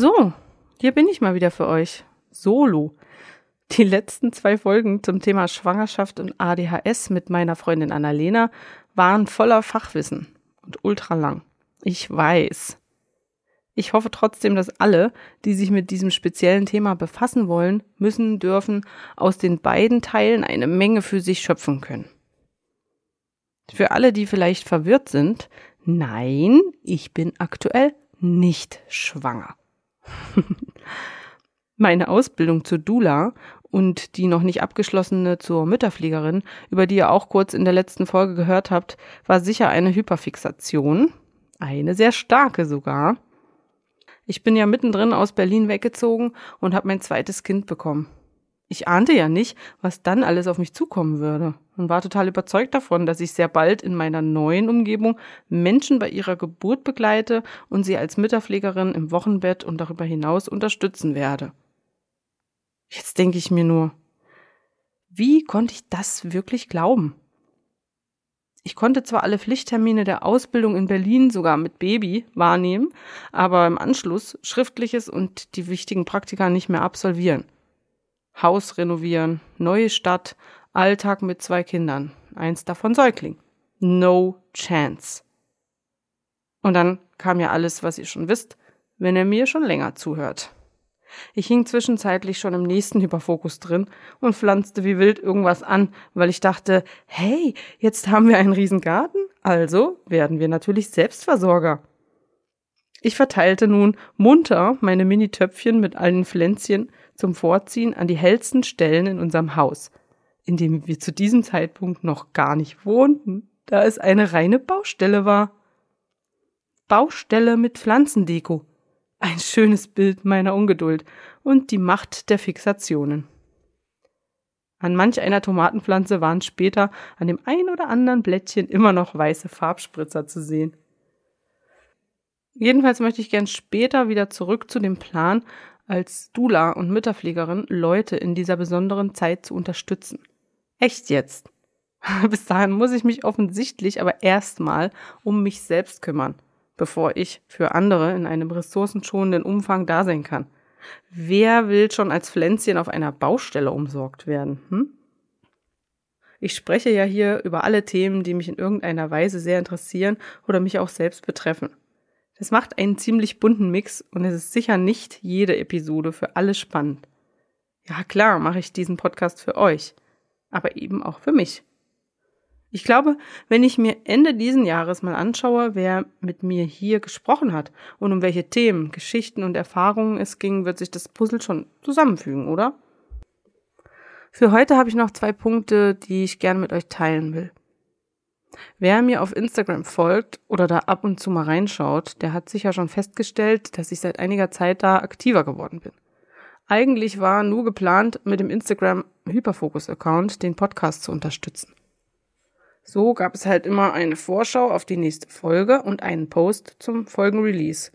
So, hier bin ich mal wieder für euch. Solo. Die letzten zwei Folgen zum Thema Schwangerschaft und ADHS mit meiner Freundin Annalena waren voller Fachwissen und ultra lang. Ich weiß. Ich hoffe trotzdem, dass alle, die sich mit diesem speziellen Thema befassen wollen, müssen, dürfen, aus den beiden Teilen eine Menge für sich schöpfen können. Für alle, die vielleicht verwirrt sind, nein, ich bin aktuell nicht schwanger. Meine Ausbildung zur Dula und die noch nicht abgeschlossene zur Mütterfliegerin, über die ihr auch kurz in der letzten Folge gehört habt, war sicher eine Hyperfixation. Eine sehr starke sogar. Ich bin ja mittendrin aus Berlin weggezogen und habe mein zweites Kind bekommen. Ich ahnte ja nicht, was dann alles auf mich zukommen würde und war total überzeugt davon, dass ich sehr bald in meiner neuen Umgebung Menschen bei ihrer Geburt begleite und sie als Mütterpflegerin im Wochenbett und darüber hinaus unterstützen werde. Jetzt denke ich mir nur, wie konnte ich das wirklich glauben? Ich konnte zwar alle Pflichttermine der Ausbildung in Berlin sogar mit Baby wahrnehmen, aber im Anschluss schriftliches und die wichtigen Praktika nicht mehr absolvieren. Haus renovieren, neue Stadt, Alltag mit zwei Kindern, eins davon Säugling. No chance. Und dann kam ja alles, was ihr schon wisst, wenn ihr mir schon länger zuhört. Ich hing zwischenzeitlich schon im nächsten Hyperfokus drin und pflanzte wie wild irgendwas an, weil ich dachte, hey, jetzt haben wir einen riesen Garten, also werden wir natürlich Selbstversorger. Ich verteilte nun munter meine Mini-Töpfchen mit allen Pflänzchen zum Vorziehen an die hellsten Stellen in unserem Haus, in dem wir zu diesem Zeitpunkt noch gar nicht wohnten, da es eine reine Baustelle war. Baustelle mit Pflanzendeko. Ein schönes Bild meiner Ungeduld und die Macht der Fixationen. An manch einer Tomatenpflanze waren später an dem ein oder anderen Blättchen immer noch weiße Farbspritzer zu sehen. Jedenfalls möchte ich gern später wieder zurück zu dem Plan, als Dula und Mütterpflegerin Leute in dieser besonderen Zeit zu unterstützen. Echt jetzt. Bis dahin muss ich mich offensichtlich aber erstmal um mich selbst kümmern, bevor ich für andere in einem ressourcenschonenden Umfang da sein kann. Wer will schon als Pflänzchen auf einer Baustelle umsorgt werden? Hm? Ich spreche ja hier über alle Themen, die mich in irgendeiner Weise sehr interessieren oder mich auch selbst betreffen. Das macht einen ziemlich bunten Mix und es ist sicher nicht jede Episode für alle spannend. Ja, klar, mache ich diesen Podcast für euch, aber eben auch für mich. Ich glaube, wenn ich mir Ende diesen Jahres mal anschaue, wer mit mir hier gesprochen hat und um welche Themen, Geschichten und Erfahrungen es ging, wird sich das Puzzle schon zusammenfügen, oder? Für heute habe ich noch zwei Punkte, die ich gerne mit euch teilen will. Wer mir auf Instagram folgt oder da ab und zu mal reinschaut, der hat sicher schon festgestellt, dass ich seit einiger Zeit da aktiver geworden bin. Eigentlich war nur geplant, mit dem Instagram Hyperfokus-Account den Podcast zu unterstützen. So gab es halt immer eine Vorschau auf die nächste Folge und einen Post zum Folgenrelease.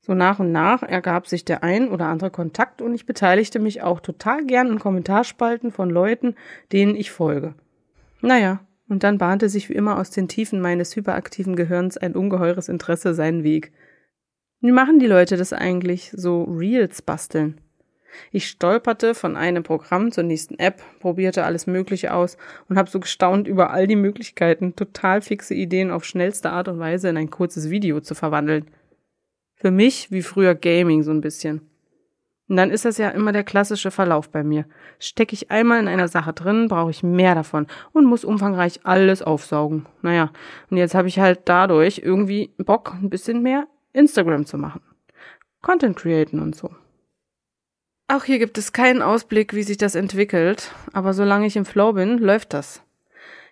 So nach und nach ergab sich der ein oder andere Kontakt und ich beteiligte mich auch total gern in Kommentarspalten von Leuten, denen ich folge. Naja, und dann bahnte sich wie immer aus den Tiefen meines hyperaktiven Gehirns ein ungeheures Interesse seinen Weg. Wie machen die Leute das eigentlich, so Reels basteln? Ich stolperte von einem Programm zur nächsten App, probierte alles Mögliche aus und habe so gestaunt über all die Möglichkeiten, total fixe Ideen auf schnellste Art und Weise in ein kurzes Video zu verwandeln. Für mich wie früher Gaming so ein bisschen. Und dann ist das ja immer der klassische Verlauf bei mir. Stecke ich einmal in einer Sache drin, brauche ich mehr davon und muss umfangreich alles aufsaugen. Naja, und jetzt habe ich halt dadurch irgendwie Bock, ein bisschen mehr Instagram zu machen. Content createn und so. Auch hier gibt es keinen Ausblick, wie sich das entwickelt, aber solange ich im Flow bin, läuft das.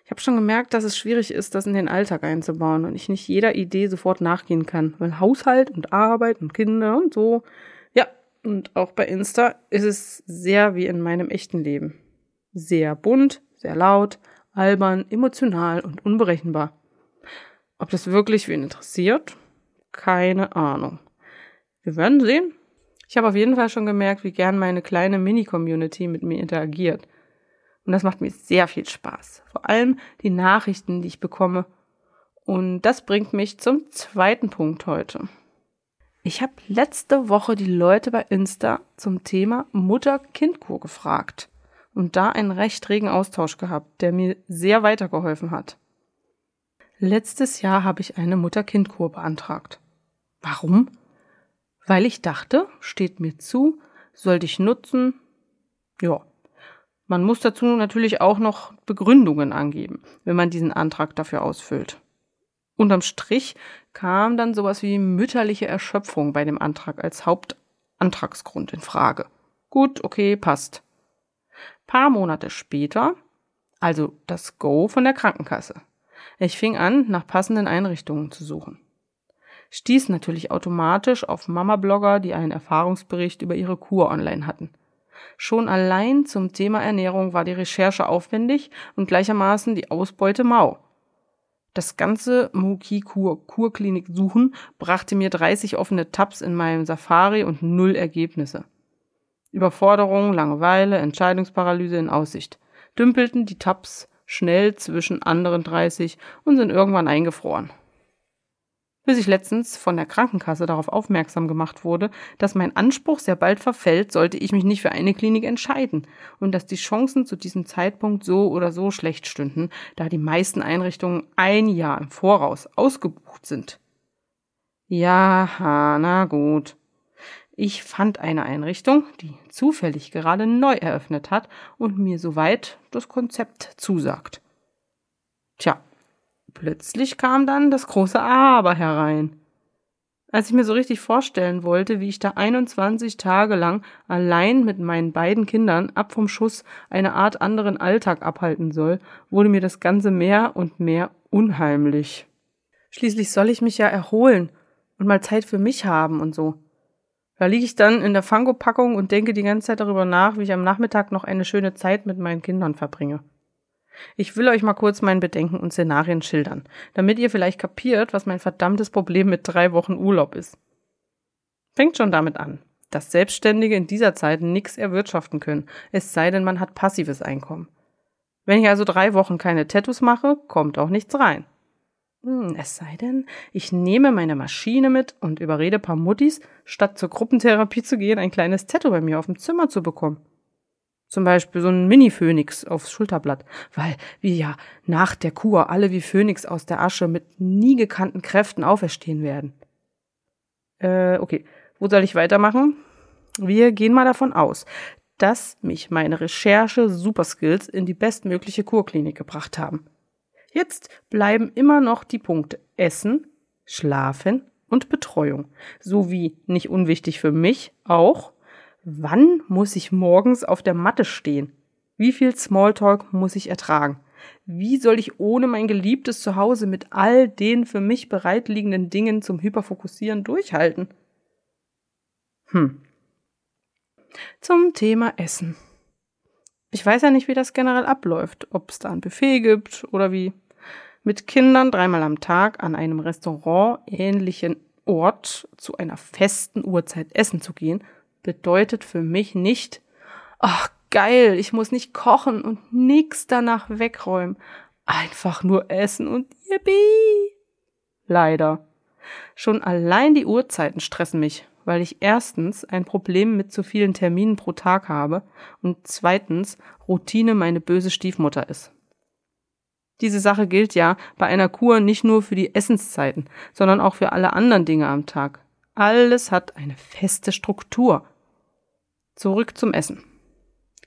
Ich habe schon gemerkt, dass es schwierig ist, das in den Alltag einzubauen und ich nicht jeder Idee sofort nachgehen kann, weil Haushalt und Arbeit und Kinder und so. Ja, und auch bei Insta ist es sehr wie in meinem echten Leben. Sehr bunt, sehr laut, albern, emotional und unberechenbar. Ob das wirklich wen interessiert? Keine Ahnung. Wir werden sehen. Ich habe auf jeden Fall schon gemerkt, wie gern meine kleine Mini-Community mit mir interagiert. Und das macht mir sehr viel Spaß. Vor allem die Nachrichten, die ich bekomme. Und das bringt mich zum zweiten Punkt heute. Ich habe letzte Woche die Leute bei Insta zum Thema Mutter-Kind-Kur gefragt und da einen recht regen Austausch gehabt, der mir sehr weitergeholfen hat. Letztes Jahr habe ich eine Mutter-Kind-Kur beantragt. Warum? Weil ich dachte, steht mir zu, sollte ich nutzen. Ja. Man muss dazu natürlich auch noch Begründungen angeben, wenn man diesen Antrag dafür ausfüllt. Unterm Strich kam dann sowas wie mütterliche Erschöpfung bei dem Antrag als Hauptantragsgrund in Frage. Gut, okay, passt. Paar Monate später, also das Go von der Krankenkasse. Ich fing an, nach passenden Einrichtungen zu suchen. Stieß natürlich automatisch auf Mama-Blogger, die einen Erfahrungsbericht über ihre Kur online hatten. Schon allein zum Thema Ernährung war die Recherche aufwendig und gleichermaßen die Ausbeute mau. Das ganze Muki-Kur Kurklinik suchen brachte mir 30 offene Tabs in meinem Safari und null Ergebnisse. Überforderung, Langeweile, Entscheidungsparalyse in Aussicht. Dümpelten die Tabs schnell zwischen anderen 30 und sind irgendwann eingefroren bis ich letztens von der Krankenkasse darauf aufmerksam gemacht wurde, dass mein Anspruch sehr bald verfällt, sollte ich mich nicht für eine Klinik entscheiden und dass die Chancen zu diesem Zeitpunkt so oder so schlecht stünden, da die meisten Einrichtungen ein Jahr im Voraus ausgebucht sind. Ja, na gut. Ich fand eine Einrichtung, die zufällig gerade neu eröffnet hat und mir soweit das Konzept zusagt. Tja, Plötzlich kam dann das große Aber herein. Als ich mir so richtig vorstellen wollte, wie ich da 21 Tage lang allein mit meinen beiden Kindern ab vom Schuss eine Art anderen Alltag abhalten soll, wurde mir das Ganze mehr und mehr unheimlich. Schließlich soll ich mich ja erholen und mal Zeit für mich haben und so. Da liege ich dann in der Fango-Packung und denke die ganze Zeit darüber nach, wie ich am Nachmittag noch eine schöne Zeit mit meinen Kindern verbringe. Ich will euch mal kurz mein Bedenken und Szenarien schildern, damit ihr vielleicht kapiert, was mein verdammtes Problem mit drei Wochen Urlaub ist. Fängt schon damit an, dass Selbstständige in dieser Zeit nichts erwirtschaften können, es sei denn, man hat passives Einkommen. Wenn ich also drei Wochen keine Tattoos mache, kommt auch nichts rein. Hm, es sei denn, ich nehme meine Maschine mit und überrede paar Muttis, statt zur Gruppentherapie zu gehen, ein kleines Tattoo bei mir auf dem Zimmer zu bekommen. Zum Beispiel so ein Mini-Phönix aufs Schulterblatt, weil wir ja nach der Kur alle wie Phönix aus der Asche mit nie gekannten Kräften auferstehen werden. Äh, okay, wo soll ich weitermachen? Wir gehen mal davon aus, dass mich meine Recherche Superskills in die bestmögliche Kurklinik gebracht haben. Jetzt bleiben immer noch die Punkte Essen, Schlafen und Betreuung, sowie nicht unwichtig für mich auch Wann muss ich morgens auf der Matte stehen? Wie viel Smalltalk muss ich ertragen? Wie soll ich ohne mein geliebtes Zuhause mit all den für mich bereitliegenden Dingen zum Hyperfokussieren durchhalten? Hm. Zum Thema Essen. Ich weiß ja nicht, wie das generell abläuft, ob es da ein Buffet gibt oder wie. Mit Kindern dreimal am Tag an einem Restaurant ähnlichen Ort zu einer festen Uhrzeit essen zu gehen bedeutet für mich nicht, ach geil, ich muss nicht kochen und nix danach wegräumen. Einfach nur essen und yippie. Leider. Schon allein die Uhrzeiten stressen mich, weil ich erstens ein Problem mit zu vielen Terminen pro Tag habe und zweitens Routine meine böse Stiefmutter ist. Diese Sache gilt ja bei einer Kur nicht nur für die Essenszeiten, sondern auch für alle anderen Dinge am Tag. Alles hat eine feste Struktur. Zurück zum Essen.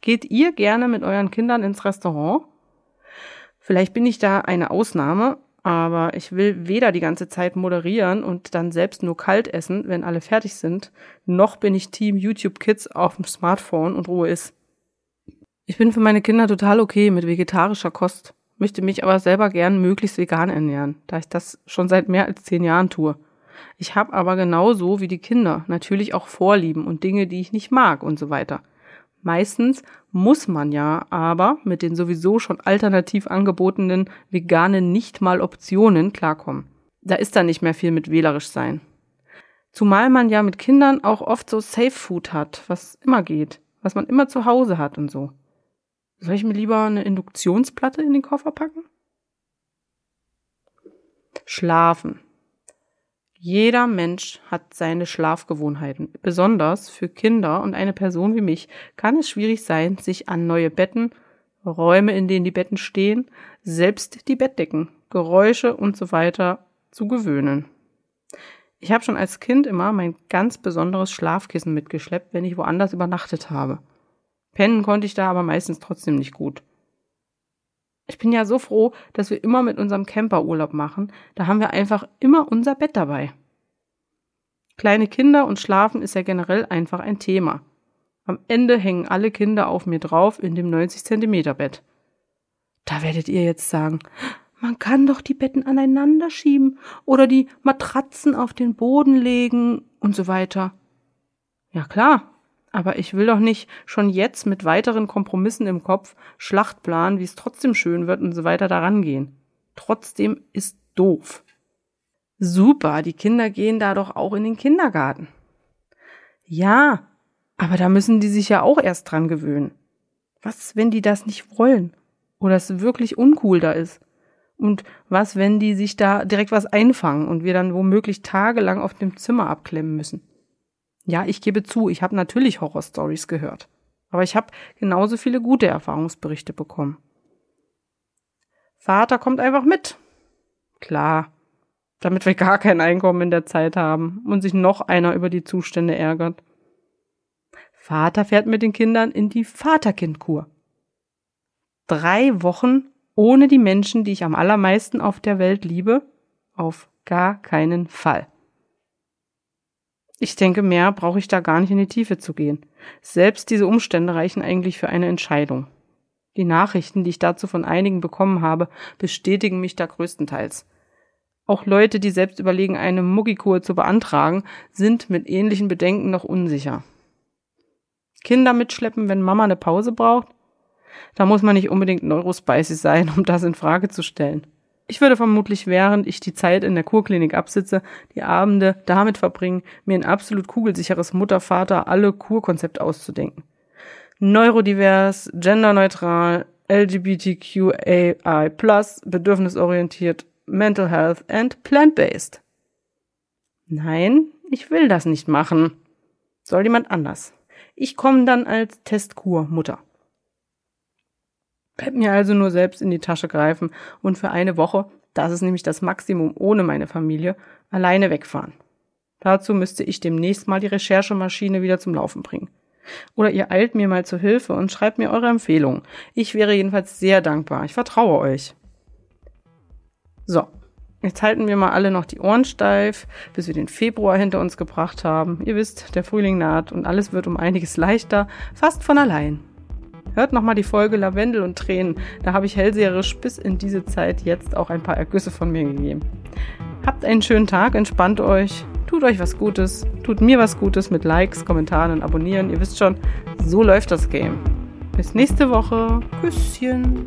Geht ihr gerne mit euren Kindern ins Restaurant? Vielleicht bin ich da eine Ausnahme, aber ich will weder die ganze Zeit moderieren und dann selbst nur kalt essen, wenn alle fertig sind, noch bin ich Team YouTube Kids auf dem Smartphone und Ruhe ist. Ich bin für meine Kinder total okay mit vegetarischer Kost, möchte mich aber selber gern möglichst vegan ernähren, da ich das schon seit mehr als zehn Jahren tue. Ich habe aber genauso wie die Kinder natürlich auch Vorlieben und Dinge, die ich nicht mag und so weiter. Meistens muss man ja aber mit den sowieso schon alternativ angebotenen veganen nicht mal Optionen klarkommen. Da ist dann nicht mehr viel mit wählerisch sein. Zumal man ja mit Kindern auch oft so Safe Food hat, was immer geht, was man immer zu Hause hat und so. Soll ich mir lieber eine Induktionsplatte in den Koffer packen? Schlafen. Jeder Mensch hat seine Schlafgewohnheiten. Besonders für Kinder und eine Person wie mich kann es schwierig sein, sich an neue Betten, Räume, in denen die Betten stehen, selbst die Bettdecken, Geräusche und so weiter zu gewöhnen. Ich habe schon als Kind immer mein ganz besonderes Schlafkissen mitgeschleppt, wenn ich woanders übernachtet habe. Pennen konnte ich da aber meistens trotzdem nicht gut. Ich bin ja so froh, dass wir immer mit unserem Camper Urlaub machen. Da haben wir einfach immer unser Bett dabei. Kleine Kinder und Schlafen ist ja generell einfach ein Thema. Am Ende hängen alle Kinder auf mir drauf in dem 90 Zentimeter Bett. Da werdet ihr jetzt sagen, man kann doch die Betten aneinander schieben oder die Matratzen auf den Boden legen und so weiter. Ja klar, aber ich will doch nicht schon jetzt mit weiteren Kompromissen im Kopf Schlachtplan, wie es trotzdem schön wird und so weiter daran gehen. Trotzdem ist doof. Super, die Kinder gehen da doch auch in den Kindergarten. Ja, aber da müssen die sich ja auch erst dran gewöhnen. Was, wenn die das nicht wollen? Oder es wirklich uncool da ist? Und was, wenn die sich da direkt was einfangen und wir dann womöglich tagelang auf dem Zimmer abklemmen müssen? Ja, ich gebe zu, ich habe natürlich Horrorstories gehört. Aber ich habe genauso viele gute Erfahrungsberichte bekommen. Vater kommt einfach mit. Klar, damit wir gar kein Einkommen in der Zeit haben und sich noch einer über die Zustände ärgert. Vater fährt mit den Kindern in die Vaterkindkur. Drei Wochen ohne die Menschen, die ich am allermeisten auf der Welt liebe? Auf gar keinen Fall. Ich denke, mehr brauche ich da gar nicht in die Tiefe zu gehen. Selbst diese Umstände reichen eigentlich für eine Entscheidung. Die Nachrichten, die ich dazu von einigen bekommen habe, bestätigen mich da größtenteils. Auch Leute, die selbst überlegen, eine Muggikur zu beantragen, sind mit ähnlichen Bedenken noch unsicher. Kinder mitschleppen, wenn Mama eine Pause braucht? Da muss man nicht unbedingt neurospicy sein, um das in Frage zu stellen. Ich würde vermutlich, während ich die Zeit in der Kurklinik absitze, die Abende damit verbringen, mir ein absolut kugelsicheres Mutter-Vater alle Kurkonzept auszudenken. Neurodivers, genderneutral, LGBTQAI+, bedürfnisorientiert, mental health and plant-based. Nein, ich will das nicht machen. Soll jemand anders. Ich komme dann als Testkur-Mutter. Bleibt mir also nur selbst in die Tasche greifen und für eine Woche, das ist nämlich das Maximum ohne meine Familie, alleine wegfahren. Dazu müsste ich demnächst mal die Recherchemaschine wieder zum Laufen bringen. Oder ihr eilt mir mal zu Hilfe und schreibt mir eure Empfehlungen. Ich wäre jedenfalls sehr dankbar. Ich vertraue euch. So, jetzt halten wir mal alle noch die Ohren steif, bis wir den Februar hinter uns gebracht haben. Ihr wisst, der Frühling naht und alles wird um einiges leichter, fast von allein. Hört nochmal die Folge Lavendel und Tränen. Da habe ich hellseherisch bis in diese Zeit jetzt auch ein paar Ergüsse von mir gegeben. Habt einen schönen Tag, entspannt euch, tut euch was Gutes, tut mir was Gutes mit Likes, Kommentaren und Abonnieren. Ihr wisst schon, so läuft das Game. Bis nächste Woche. Küsschen.